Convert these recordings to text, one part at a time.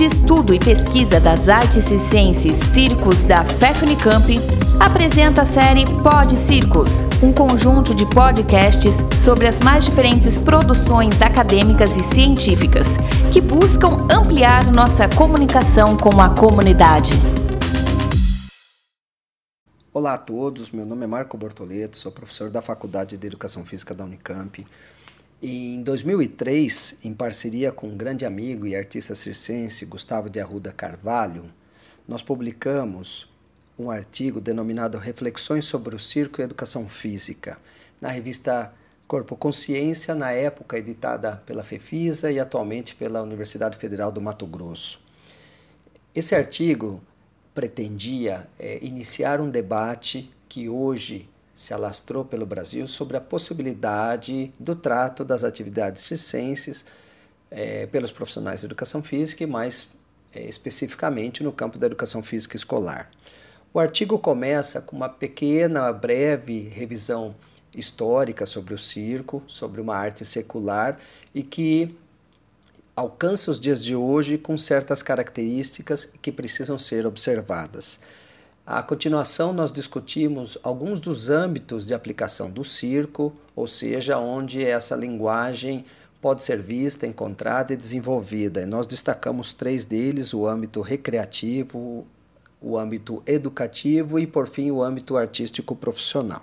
de Estudo e Pesquisa das Artes Circenses Circos da FEFNICAMP, apresenta a série Pod Circos, um conjunto de podcasts sobre as mais diferentes produções acadêmicas e científicas que buscam ampliar nossa comunicação com a comunidade. Olá a todos, meu nome é Marco Bortoleto, sou professor da Faculdade de Educação Física da Unicamp em 2003, em parceria com um grande amigo e artista circense, Gustavo de Arruda Carvalho, nós publicamos um artigo denominado Reflexões sobre o Circo e Educação Física, na revista Corpo Consciência, na época editada pela FEFISA e atualmente pela Universidade Federal do Mato Grosso. Esse artigo pretendia é, iniciar um debate que hoje se alastrou pelo Brasil sobre a possibilidade do trato das atividades circenses é, pelos profissionais de educação física e mais é, especificamente no campo da educação física escolar. O artigo começa com uma pequena, breve revisão histórica sobre o circo, sobre uma arte secular e que alcança os dias de hoje com certas características que precisam ser observadas. A continuação, nós discutimos alguns dos âmbitos de aplicação do circo, ou seja, onde essa linguagem pode ser vista, encontrada e desenvolvida. nós destacamos três deles: o âmbito recreativo, o âmbito educativo e, por fim, o âmbito artístico profissional.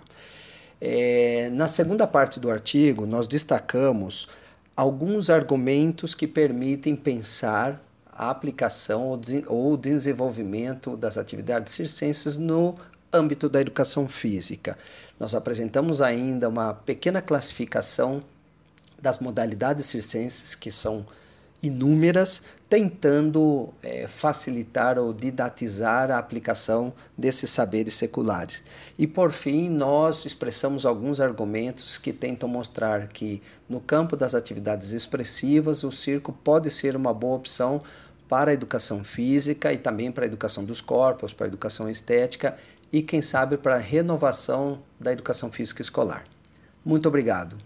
É, na segunda parte do artigo, nós destacamos alguns argumentos que permitem pensar a aplicação ou desenvolvimento das atividades circenses no âmbito da educação física. Nós apresentamos ainda uma pequena classificação das modalidades circenses, que são inúmeras, tentando é, facilitar ou didatizar a aplicação desses saberes seculares. E por fim, nós expressamos alguns argumentos que tentam mostrar que no campo das atividades expressivas, o circo pode ser uma boa opção para a educação física e também para a educação dos corpos, para a educação estética e, quem sabe, para a renovação da educação física escolar. Muito obrigado.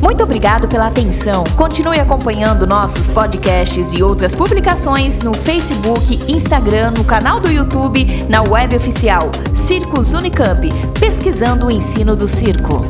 Muito obrigado pela atenção. Continue acompanhando nossos podcasts e outras publicações no Facebook, Instagram, no canal do YouTube, na web oficial Circos Unicamp, pesquisando o ensino do circo.